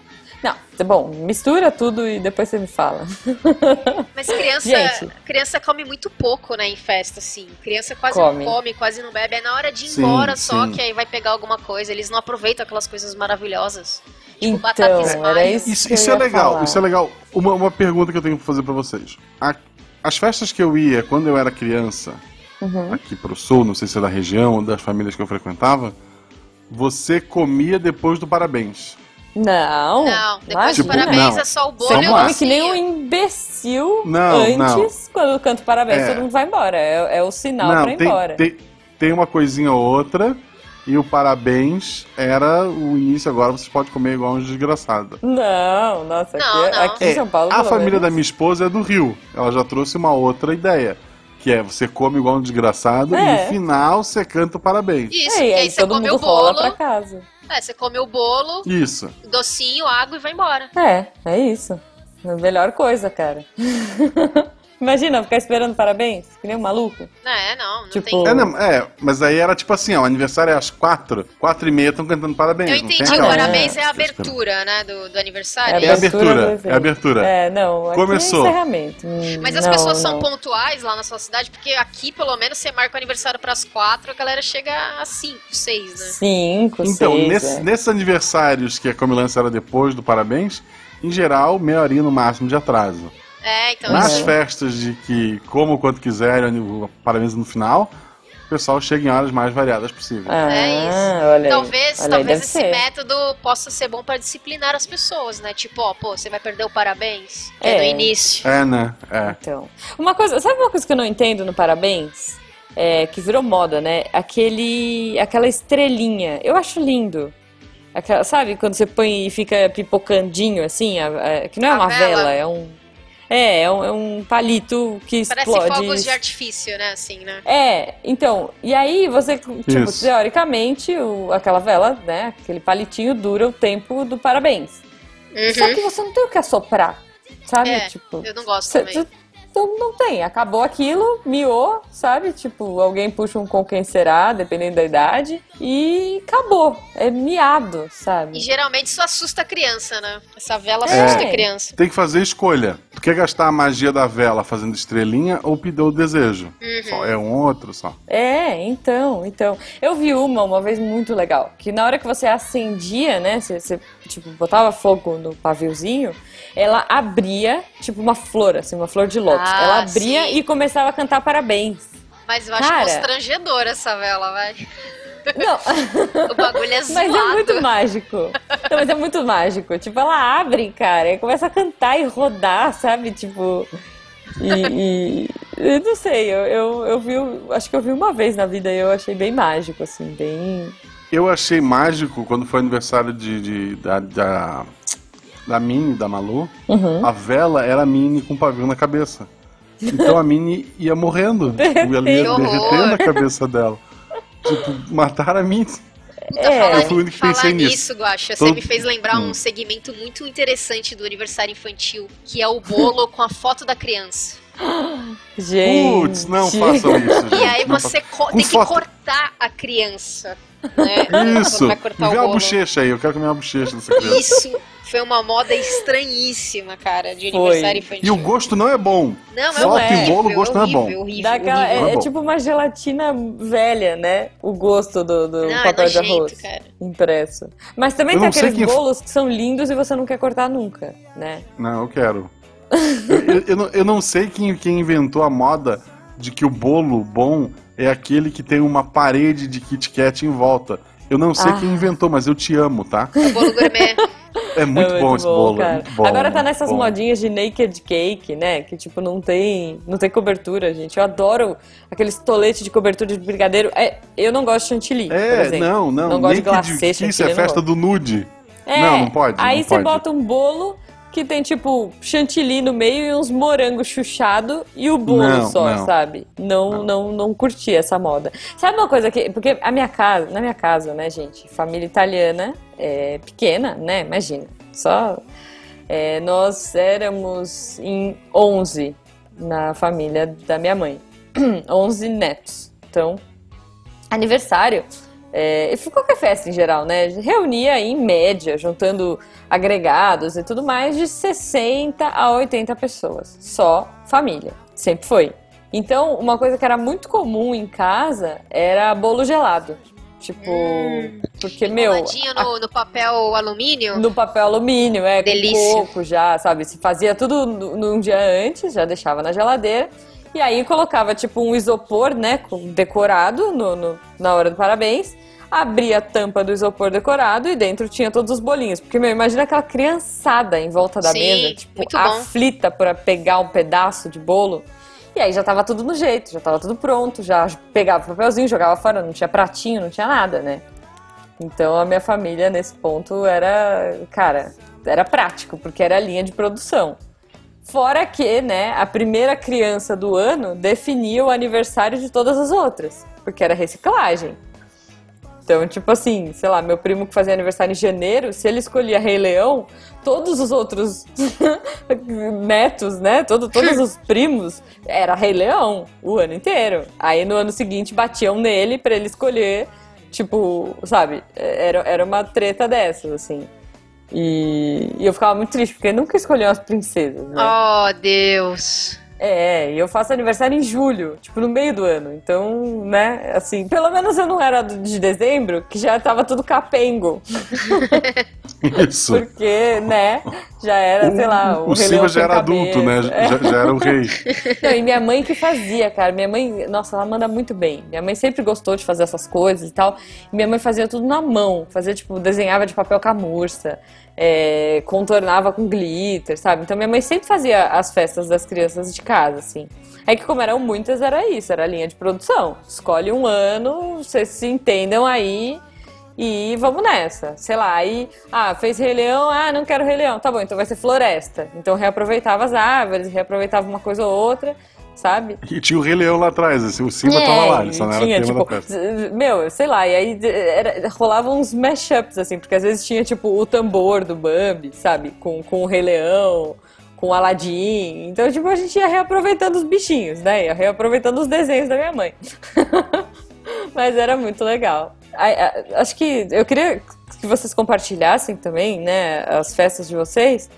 Bom, mistura tudo e depois você me fala. Mas criança, Gente. criança come muito pouco, né, em festa, assim. Criança quase Come. não come, quase não bebe. É na hora de ir Sim, embora só sim. que aí vai pegar alguma coisa. Eles não aproveitam aquelas coisas maravilhosas. Tipo, Então, isso. Isso, que eu isso é legal, falar. isso é legal. Uma, uma pergunta que eu tenho pra fazer pra vocês. A- as festas que eu ia quando eu era criança, Uhum. aqui pro sul, não sei se é da região ou das famílias que eu frequentava, você comia depois do parabéns. Não. Não, depois Tipo, parabéns não. é só o bolo Você come que nem um imbecil Não, não. antes, quando canta parabéns, É. todo mundo vai embora. É, é o sinal pra ir tem, embora. tem, tem uma coisinha ou outra, e o parabéns era o início, agora você pode comer igual um desgraçado. Não, nossa, Não, aqui, não. aqui em São Paulo. a pelo família menos, da minha esposa é do Rio. Ela já trouxe uma outra ideia. Que é você come igual um desgraçado É. e no final você canta o parabéns. Isso, É, e aí aí você todo come mundo o rola bolo. pra casa. É, você come o bolo, Isso. docinho, água e vai embora. É, é isso. A melhor coisa, cara. Imagina, ficar esperando parabéns, que nem um maluco. É, não, não Tipo, tem. É, não, é, mas aí era tipo assim, ó, o aniversário é às quatro, quatro e meia estão cantando parabéns. Eu não tem entendi, o parabéns é a Fica esperando. abertura, né, do, do aniversário. É a abertura, é a abertura. É, não, aqui Começou. é encerramento. Hum, Mas as não, pessoas são não. pontuais lá na sua cidade, porque aqui, pelo menos, você marca o aniversário pras quatro, a galera chega às cinco, seis, né? Cinco, Então, seis, nesse- é. nesses aniversários que a comilança era depois do parabéns, em geral, meia horinha no máximo de atraso. É, então Nas isso. festas de que como quanto quiser, o parabéns no final, o pessoal chega em horas mais variadas possíveis. Ah, É isso. olha. Talvez, Olha talvez esse ser. método possa ser bom pra disciplinar as pessoas, né? Tipo, ó, pô, você vai perder o parabéns. É. É, no início. É, né? É. Então, uma coisa, sabe uma coisa que eu não entendo no parabéns? É, que virou moda, né? Aquele, aquela estrelinha. Eu acho lindo. Aquela, sabe quando você põe e fica pipocandinho assim, a- a- que não é A uma vela? vela, é um é, é um, é um palito que Parece explode. fogos de artifício, né? Assim, né? É, então, e aí você, tipo, Isso. teoricamente, o, aquela vela, né, aquele palitinho dura o tempo do parabéns. Só Uhum. que você não tem o que assoprar, sabe? É, tipo, eu não gosto Cê- também. Então não tem, acabou aquilo, miou, sabe? Tipo, alguém puxa um com quem será, dependendo da idade, e acabou. É miado, E sabe? geralmente isso assusta a criança, né? Essa vela É. assusta a criança. Tem que fazer escolha. Tu quer gastar a magia da vela fazendo estrelinha ou pedir o desejo? Uhum. Só é um outro só. É, então, então. Eu vi uma uma vez muito legal, que na hora que você acendia, né, você, você, tipo, botava fogo no paviozinho, ela abria, tipo, uma flor, assim, uma flor de lótus. Ah, ela abria sim. e começava a cantar parabéns. Mas eu acho Cara. constrangedora essa vela, vai. Não, O bagulho é zoado. Mas é muito mágico. Não, mas é muito mágico. Tipo, ela abre, cara, e começa a cantar e rodar, sabe? Tipo. E. e- eu não sei, eu, eu, eu vi. Acho que eu vi uma vez na vida e eu achei bem mágico, assim, bem. Eu achei mágico quando foi aniversário de, de- da, da, da Mini, da Malu. Uhum. A vela era a Mini com pavio na cabeça. Então a Mini ia morrendo. Ela ia derretendo a cabeça dela. Tipo, mataram a Mini. Puta, É. Eu fui o único que falar pensei nisso. nisso, Guaxa, Tô- você me fez lembrar um Hum. segmento muito interessante do aniversário infantil, que é o bolo com a foto da criança. Gente. Putz, não façam isso, gente. E aí Não você tem que foto. cortar a criança. Né? Isso! Vai Me cortar vê bolo. bochecha aí, eu quero comer uma bochecha dessa criança. Isso foi uma moda estranhíssima, cara, de Foi. aniversário infantil. E o gosto não é bom. Não, é Foto em horrível, bolo, o gosto não é bom. horrível, horrível, Dá aquela- horrível. é, é é bom. tipo uma gelatina velha, né? O gosto do, do Não, é papel de nojento, arroz cara. impresso. Mas também Eu tem aqueles quem- bolos que são lindos e você não quer cortar nunca, né? Não, eu quero. eu, eu- não, eu não sei quem, quem inventou a moda de que o bolo bom é aquele que tem uma parede de Kit Kat em volta. Eu não sei Ah. quem inventou, mas eu te amo, tá? O bolo gourmet. É muito, É bom esse bolo. é cara. muito bom, Agora tá muito nessas bom. modinhas de naked cake, né? Que tipo, não tem, não tem cobertura, gente. Eu adoro aqueles toletes de cobertura de brigadeiro. É, eu não gosto de chantilly, por É, exemplo. não, não. Não gosto de glacê, que isso chantilly, é festa do nude. É, Não, não pode, Aí não você pode. bota um bolo que tem tipo chantilly no meio e uns morangos chuchado e o bolo Não, só, não. sabe? Não, não, não, curti essa moda. Sabe uma coisa que. Porque a minha casa, na minha casa, né, gente? Família italiana, é pequena, né? Imagina. Só. é, nós éramos em 11 na família da minha mãe. 11 netos. Então, aniversário. É, e qualquer festa em geral, né? Reunia em média, juntando agregados e tudo mais, de 60 a 80 pessoas. Só família. Sempre foi. Então, uma coisa que era muito comum em casa era bolo gelado. Tipo, porque, meu. Enroladinho no, no papel alumínio. No papel alumínio, é, Delícia. com coco já, sabe? Se fazia tudo num dia antes, já deixava na geladeira. E aí colocava tipo um isopor, né, decorado no, no- na hora do parabéns. Abria a tampa do isopor decorado e dentro tinha todos os bolinhos. Porque, meu, imagina aquela criançada em volta da Sim, mesa, tipo, aflita pra pegar um pedaço de bolo. E aí já tava tudo no jeito, já tava tudo pronto, já pegava o papelzinho, jogava fora, não tinha pratinho, não tinha nada, né? Então a minha família nesse ponto era, cara, era prático, porque era a linha de produção. Fora que, né, a primeira criança do ano definia o aniversário de todas as outras, porque era reciclagem. Então, tipo assim, sei lá, meu primo que fazia aniversário em janeiro, se ele escolhia Rei Leão, todos os outros netos, né, todo, todos os primos, era Rei Leão o ano inteiro. Aí no ano seguinte batiam nele pra ele escolher, tipo, sabe, era, era uma treta dessas, assim. E, e eu ficava muito triste, porque nunca escolhiam as princesas, né? Oh, Deus. É, e eu faço aniversário em julho, tipo, no meio do ano. Então, né, assim, pelo menos eu não era de dezembro, que já tava tudo capengo. Isso. Porque, né, já era, sei lá, o, o Rei Leão já era adulto, né? É. Já, já era o rei. Não, e minha mãe que fazia, cara. Minha mãe, nossa, ela manda muito bem. Minha mãe sempre gostou de fazer essas coisas e tal. E minha mãe fazia tudo na mão. Fazia, tipo, desenhava de papel camurça, é, contornava com glitter, sabe? Então minha mãe sempre fazia as festas das crianças de casa, assim. É que como eram muitas, era isso, era a linha de produção. Escolhe um ano, vocês se entendam aí e vamos nessa. Sei lá, aí, ah, fez Rei Leão, ah, não quero Rei Leão. Tá bom, então vai ser floresta. Então reaproveitava as árvores, reaproveitava uma coisa ou outra, sabe? E tinha o Rei Leão lá atrás, assim, o Simba É, tava lá, ele só não era tinha, tema tipo, meu, sei lá, e aí era, rolavam uns mashups, assim, porque às vezes tinha, tipo, o tambor do Bambi, sabe? Com, com o Rei Leão, com o Aladdin. Então, tipo, a gente ia reaproveitando os bichinhos, né? Ia reaproveitando os desenhos da minha mãe. Mas era muito legal. Acho que eu queria que vocês compartilhassem também, né, as festas de vocês.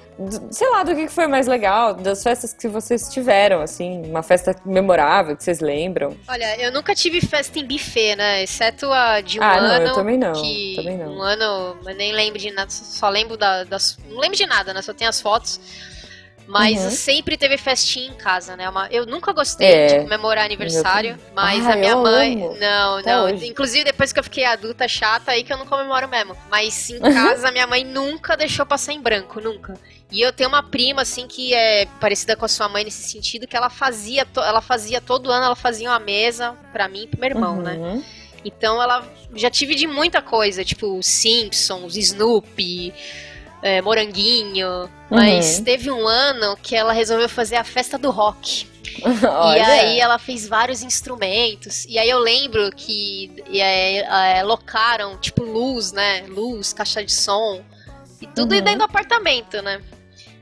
Sei lá, do que foi mais legal, das festas que vocês tiveram, assim, uma festa memorável que vocês lembram. Olha, eu nunca tive festa em buffet, né? Exceto a de um Ah, não, ano. eu também não, Que também não. Um ano, eu nem lembro de nada, só lembro da- das. Não lembro de nada, né? Só tenho as fotos. Mas Uhum. sempre teve festinha em casa, né? Uma- eu nunca gostei É, de comemorar aniversário, mas Ah, a minha mãe. amo. Não, Até não. hoje. Inclusive, depois que eu fiquei adulta chata, aí que eu não comemoro mesmo. Mas em casa, minha mãe nunca deixou passar em branco, nunca. E eu tenho uma prima, assim, que é parecida com a sua mãe nesse sentido, que ela fazia, ela fazia todo ano, ela fazia uma mesa pra mim e pro meu irmão, né? Uhum. Então ela já tive de muita coisa, tipo Simpsons, Snoopy, é, Moranguinho. Mas Uhum. teve um ano que ela resolveu fazer a festa do rock. E aí ela fez vários instrumentos. E aí eu lembro que e aí, é, locaram, tipo, luz, né? Luz, caixa de som. E tudo Uhum. dentro do apartamento, né?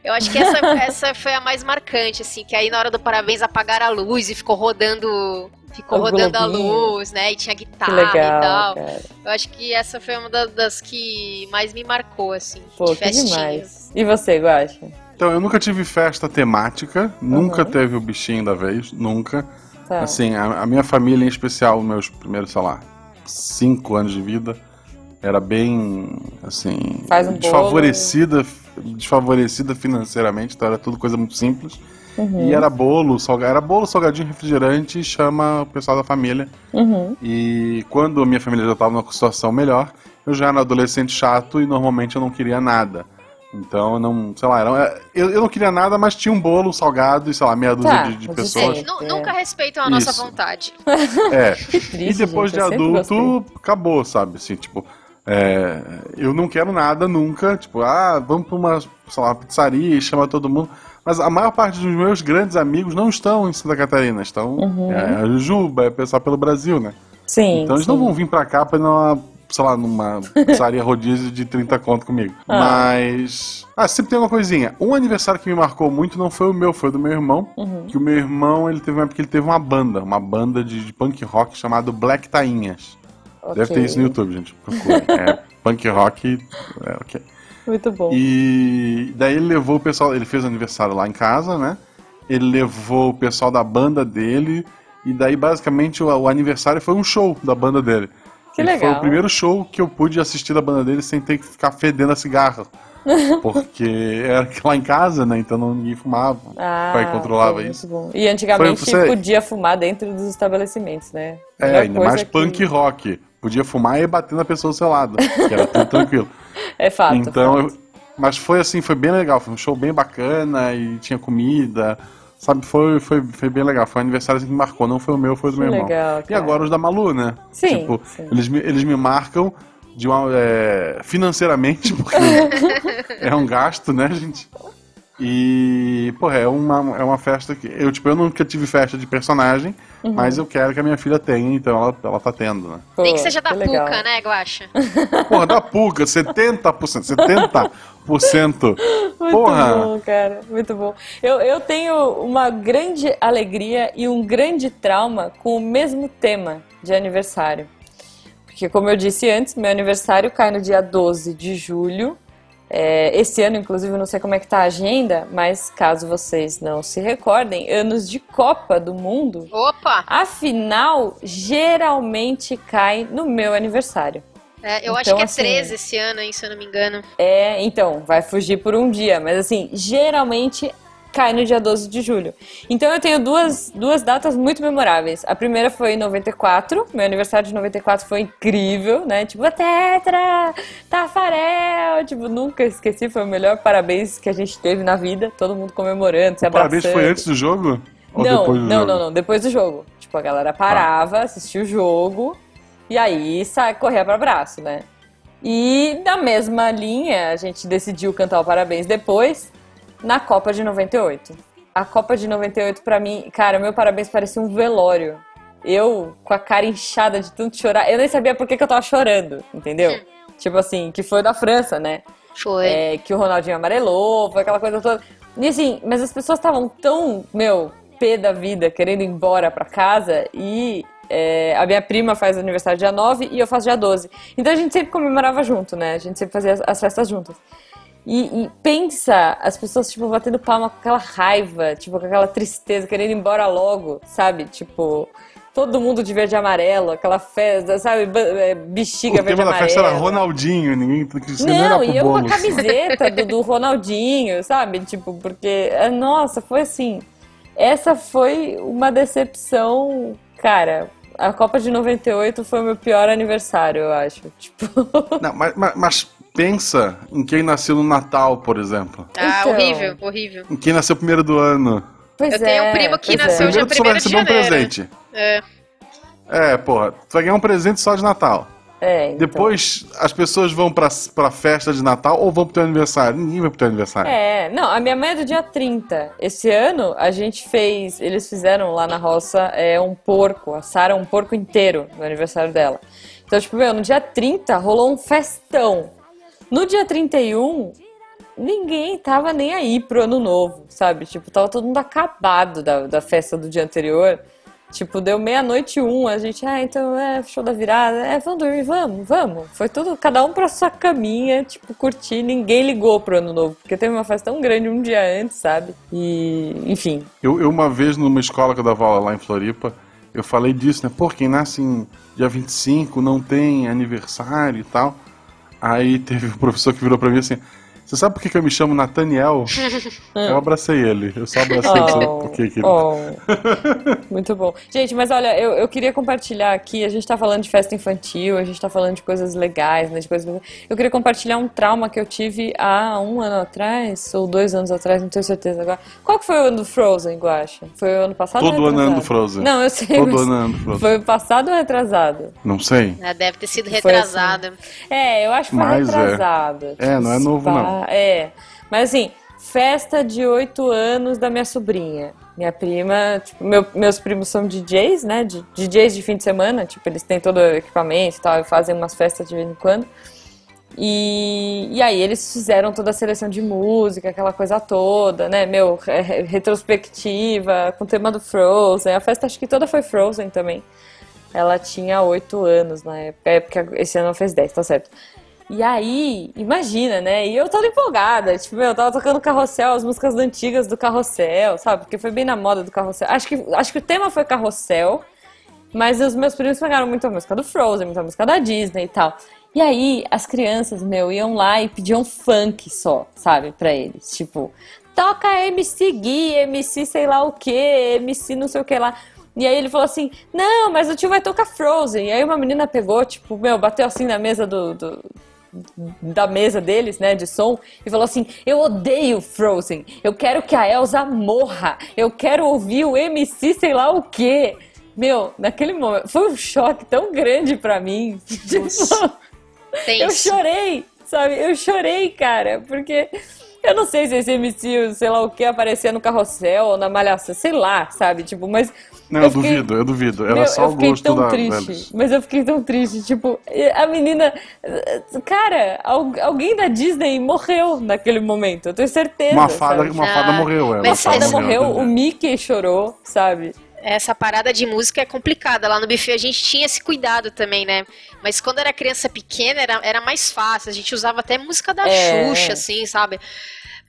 Eu acho que essa, essa foi a mais marcante, assim, que aí na hora do parabéns apagaram a luz e ficou rodando. Ficou O rodando a luz, né? E tinha Que guitarra legal, e tal. cara. Eu acho que essa foi uma da- das que mais me marcou, assim. Pô, de que festinha. demais. E você, Guaxa? Então, eu nunca tive festa temática, nunca Uhum. teve o bichinho da vez, nunca. Tá. Assim, a, a minha família em especial, meus primeiros, sei lá, cinco anos de vida, era bem, assim, Faz um bolo. desfavorecida, desfavorecida financeiramente, então era tudo coisa muito simples. Uhum. E era bolo, salga, era bolo, salgadinho, refrigerante, e chama o pessoal da família. Uhum. E quando a minha família já estava numa situação melhor, eu já era um adolescente chato e normalmente eu não queria nada. Então, eu não, sei lá, era- eu, eu não queria nada, mas tinha um bolo salgado e, sei lá, meia dúzia Tá, de, de pessoas. isso Nu- É. Nunca respeitam a nossa Isso. vontade. É. triste, e depois gente, de adulto, acabou, sabe? Assim, tipo, é, eu não quero nada nunca. Tipo, ah, vamos pra uma, sei lá, pizzaria e chama todo mundo. Mas a maior parte dos meus grandes amigos não estão em Santa Catarina, estão Uhum. é, a Jujuba, é pessoal pelo Brasil, né? Sim. Então eles sim. não vão vir pra cá pra ir numa, sei lá, numa pizzaria rodízio de 30 conto comigo. Ah. Mas. Ah, sempre tem uma coisinha. Um aniversário que me marcou muito não foi o meu, foi o do meu irmão. Uhum. Que o meu irmão, ele teve uma época que ele teve uma banda, uma banda de, de punk rock chamado Black Tainhas. Deve Ok. ter isso no YouTube, gente. Procurem. É punk rock. É, ok. Muito bom. E daí ele levou o pessoal, ele fez aniversário lá em casa, né? Ele levou o pessoal da banda dele, e daí basicamente o, o aniversário foi um show da banda dele. Que E legal. Foi o primeiro show que eu pude assistir da banda dele sem ter que ficar fedendo a cigarro. Porque era lá em casa, né? Então ninguém fumava. Ah, o pai controlava isso. bom. E antigamente Foi- você- podia fumar dentro dos estabelecimentos, né? É, ainda mais que- punk rock. Podia fumar e bater na pessoa do seu lado. Que era tudo tranquilo. É fato. então, fato. eu- mas foi assim, foi bem legal. Foi um show bem bacana e tinha comida. Sabe, foi, foi, foi bem legal. Foi um aniversário assim, que marcou. Não foi o meu, foi o do Que meu irmão. legal, E cara. agora os da Malu, né? Sim, Tipo, sim. Eles, me, eles me marcam de uma, é, financeiramente, porque é um gasto, né, gente? E, porra, é uma, é uma festa que. Eu, tipo, eu nunca tive festa de personagem, Uhum. mas eu quero que a minha filha tenha, então ela, ela tá tendo, né? Pô, Nem que seja da legal. Puca, né, Guaxa? Porra, da Puga, 70%, 70%. Muito Porra! bom, cara. Muito bom. Eu, eu tenho uma grande alegria e um grande trauma com o mesmo tema de aniversário. Porque, como eu disse antes, meu aniversário cai no dia 12 de julho. É, esse ano, inclusive, não sei como é que tá a agenda, mas caso vocês não se recordem, anos de Copa do Mundo, Opa! a final geralmente cai no meu aniversário. É, eu acho Então, que é assim, 13 esse ano, hein, se eu não me engano. É, então, vai fugir por um dia, mas assim, geralmente cai no dia 12 de julho. Então eu tenho duas, duas datas muito memoráveis. A primeira foi em 94, meu aniversário de 94 foi incrível, né? Tipo, Tetra, Tafarel, tipo, nunca esqueci, foi o melhor parabéns que a gente teve na vida, todo mundo comemorando, se O parabéns abraçando. foi antes do jogo? Ou Não, depois do não, jogo? não, não, depois do jogo. Tipo, a galera parava, assistia o jogo e aí sai, corria para abraço, né? E na mesma linha, a gente decidiu cantar o parabéns depois, na Copa de 98. A Copa de 98, pra mim, cara, meu parabéns parecia um velório. Eu, com a cara inchada de tanto chorar, eu nem sabia por que, que eu tava chorando, entendeu? Tipo assim, que foi da França, né? Foi. É, que o Ronaldinho amarelou, foi aquela coisa toda. E assim, mas as pessoas estavam tão, meu, pé da vida, querendo ir embora pra casa e é, a minha prima faz aniversário dia 9 e eu faço dia 12. Então a gente sempre comemorava junto, né? A gente sempre fazia as, as festas juntas. E, e pensa, as pessoas, tipo, batendo palma com aquela raiva, tipo, com aquela tristeza, querendo ir embora logo, sabe? Tipo, todo mundo de verde e amarelo, aquela festa, sabe? É, Bexiga O verde e tema da festa amarelo. era Ronaldinho, ninguém você Não, pro e eu bolo. uma camiseta do, do Ronaldinho, sabe? Tipo, porque, é, nossa, foi assim. Essa foi uma decepção, cara. A Copa de 98 foi o meu pior aniversário, eu acho. Tipo, Não, mas- mas pensa em quem nasceu no Natal, por exemplo. Ah, Então. horrível, horrível. Em quem nasceu primeiro do ano. pois Eu tenho um é, primo que pois nasceu é. dia Primeiro tu só vai 1º de receber um janeiro. presente. É. É, porra, tu vai ganhar um presente só de Natal. É, então. Depois as pessoas vão pra, pra festa de Natal ou vão pro teu aniversário? Ninguém vai pro teu aniversário. É, não, a minha mãe é do dia 30. Esse ano a gente fez, eles fizeram lá na roça é, um porco, assaram um porco inteiro no aniversário dela. Então, tipo, meu, no dia 30 rolou um festão. No dia 31, ninguém tava nem aí pro ano novo, sabe? Tipo, tava todo mundo acabado da, da festa do dia anterior. Tipo, deu meia-noite e um, a gente, ah, então é show da virada, é, vamos dormir, vamos, vamos. Foi tudo, cada um pra sua caminha, tipo, curtir, ninguém ligou pro ano novo, porque teve uma festa tão grande um dia antes, sabe? E, enfim. Eu, eu uma vez numa escola que eu dava aula lá em Floripa, eu falei disso, né? Pô, quem nasce em dia 25 não tem aniversário e tal. Aí teve um professor que virou pra mim assim: Você sabe por que, que eu me chamo Nathaniel? eu abracei ele. Eu só abracei ele. sabe por que que ele... oh. Muito bom. Gente, mas olha, eu, eu queria compartilhar aqui, a gente tá falando de festa infantil, a gente tá falando de coisas legais, né? De coisas... Eu queria compartilhar um trauma que eu tive há um ano atrás, ou dois anos atrás, não tenho certeza agora. Qual que foi o ano do Frozen, Guaxa? Foi o ano passado Todo ou ano é ano do? Frozen. Não, eu sei. Todo mas ano é ano do Frozen. Foi o passado ou retrasado? Não sei. Ah, Deve ter sido retrasada. É, eu acho que foi Mas é. retrasado. É, não é novo, pá, não. É. Mas assim, festa de oito anos da minha sobrinha. Minha prima, tipo, meu- meus primos são DJs, né? de- DJs de fim de semana, tipo, eles têm todo o equipamento e tal, e fazem umas festas de vez em quando. E, e aí eles fizeram toda a seleção de música, aquela coisa toda, né? Meu, re- retrospectiva, com o tema do Frozen. A festa acho que toda foi Frozen também. Ela tinha oito anos na época, é porque esse ano fez 10, tá certo. E aí, imagina, né? E eu toda empolgada, tipo, meu, eu tava tocando carrossel, as músicas antigas do carrossel, sabe? Porque foi bem na moda do carrossel. Acho que, acho que o tema foi carrossel. Mas os meus primos pegaram muita música do Frozen, muita música da Disney e tal. E aí, as crianças, meu, iam lá e pediam funk só, sabe, pra eles. Tipo, toca MC Gui, MC sei lá o que, MC não sei o que lá. E aí ele falou assim, não, mas o tio vai tocar Frozen. E aí uma menina pegou, tipo, meu, bateu assim na mesa do, do da mesa deles, né, de som, e falou assim: Eu odeio Frozen, eu quero que a Elsa morra, eu quero ouvir o MC sei lá o quê. Meu, naquele momento, foi um choque tão grande pra mim. Tipo, eu chorei, sabe? Eu chorei, cara, porque eu não sei se esse MC, sei lá o que, aparecia no carrossel ou na malhação, sei lá, sabe? Tipo, mas. Não, eu, fiquei- duvido, eu duvido. Era Meu, só eu o fiquei gosto tão da triste, mas eu fiquei tão triste. Tipo, a menina. Cara, al- alguém da Disney morreu naquele momento, eu tenho certeza. Uma fada, sabe? uma fada Ah, morreu, é. mas uma A fada essa- morreu, o entendi. Mickey chorou, sabe? Essa parada de música é complicada. Lá no buffet a gente tinha esse cuidado também, né? Mas quando era criança pequena era, era mais fácil. A gente usava até música da É. Xuxa, assim, sabe?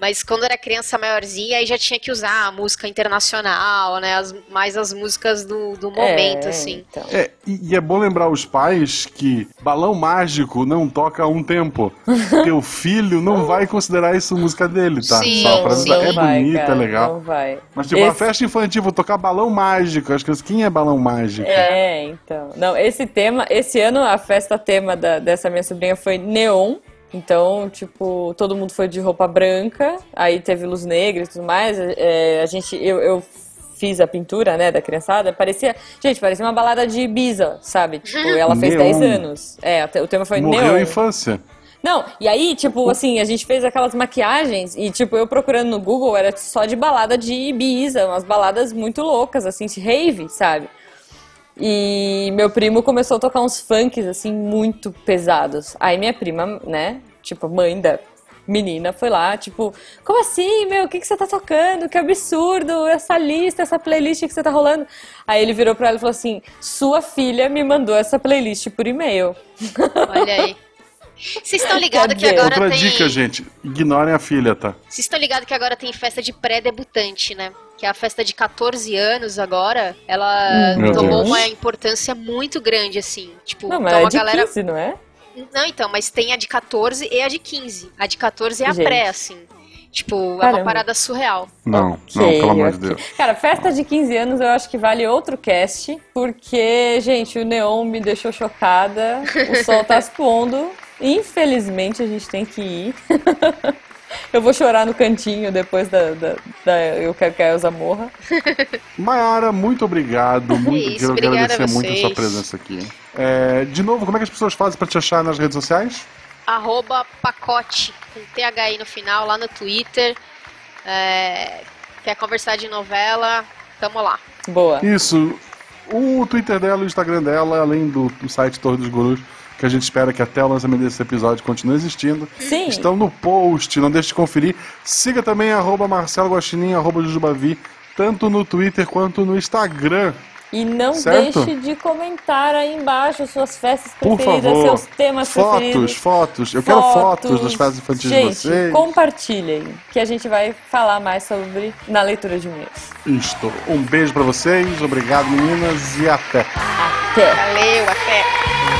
Mas quando era criança maiorzinha, aí já tinha que usar a música internacional, né? As- mais as músicas do, do momento, É, assim. então. É, e, e é bom lembrar os pais que balão mágico não toca há um tempo. Teu filho não vai considerar isso música dele, tá? Sim, Só pra sim. É vai, bonita, cara, é legal. Não vai. Mas tipo, a Esse- festa infantil, vou tocar balão mágico. As crianças, quem é balão mágico? É, então. Não, esse tema, esse ano a festa tema da- dessa minha sobrinha foi neon. Então, tipo, todo mundo foi de roupa branca, aí teve luz negra e tudo mais. é, a gente, eu, eu fiz a pintura, né, da criançada, parecia, gente, parecia uma balada de Ibiza, sabe? Tipo, ela fez Neon. 10 anos. É, o tema foi Morreu neon. a infância. Não, e aí, tipo, assim, a gente fez aquelas maquiagens e, tipo, eu procurando no Google era só de balada de Ibiza, umas baladas muito loucas, assim, de rave, sabe? E meu primo começou a tocar uns funks, assim, muito pesados. Aí minha prima, né, tipo, mãe da menina, foi lá, tipo, como assim, meu, o que, que você tá tocando? Que absurdo, essa lista, essa playlist que você tá rolando. Aí ele virou pra ela e falou assim, sua filha me mandou essa playlist por e-mail. Olha aí. Vocês estão ligados que agora Outra tem. dica, gente. Ignorem a filha, tá? Vocês estão ligados que agora tem festa de pré-debutante, né? Que é a festa de 14 anos agora. Ela Meu tomou Deus. uma importância muito grande, assim. Tipo, Não, mas então é a de galera. 15, não é? Não, então, mas tem a de 14 e a de 15. A de 14 é a Gente. pré, assim. Tipo, é uma Caramba. parada surreal. Não, Ok, não, pelo amor de ok. Deus. Cara, festa de 15 anos eu acho que vale outro cast, porque, gente, o Neon me deixou chocada, o sol tá se pondo, infelizmente a gente tem que ir. eu vou chorar no cantinho depois da, da, da Eu Quero que a Elsa morra. Mayara, muito obrigado. Muito, isso, quero obrigada agradecer a muito a sua presença aqui. É, de novo, como é que as pessoas fazem pra te achar nas redes sociais? Arroba pacote, com THI no final, lá no Twitter. É, quer conversar de novela? Tamo lá. Boa. Isso. O Twitter dela e o Instagram dela, além do, do site Torre dos Gurus, que a gente espera que até o lançamento desse episódio continue existindo, Sim. estão no post. Não deixe de conferir. Siga também arroba Marcelo Guaxinim, arroba Jujubavi, tanto no Twitter quanto no Instagram. E não Certo? deixe de comentar aí embaixo suas festas Por preferidas, favor. seus temas Fotos, preferidos. fotos. Eu quero fotos das festas infantis gente, de vocês. compartilhem, que a gente vai falar mais sobre na leitura de e-mails. Isto. Um beijo pra vocês, obrigado meninas e até. Até! Valeu, até!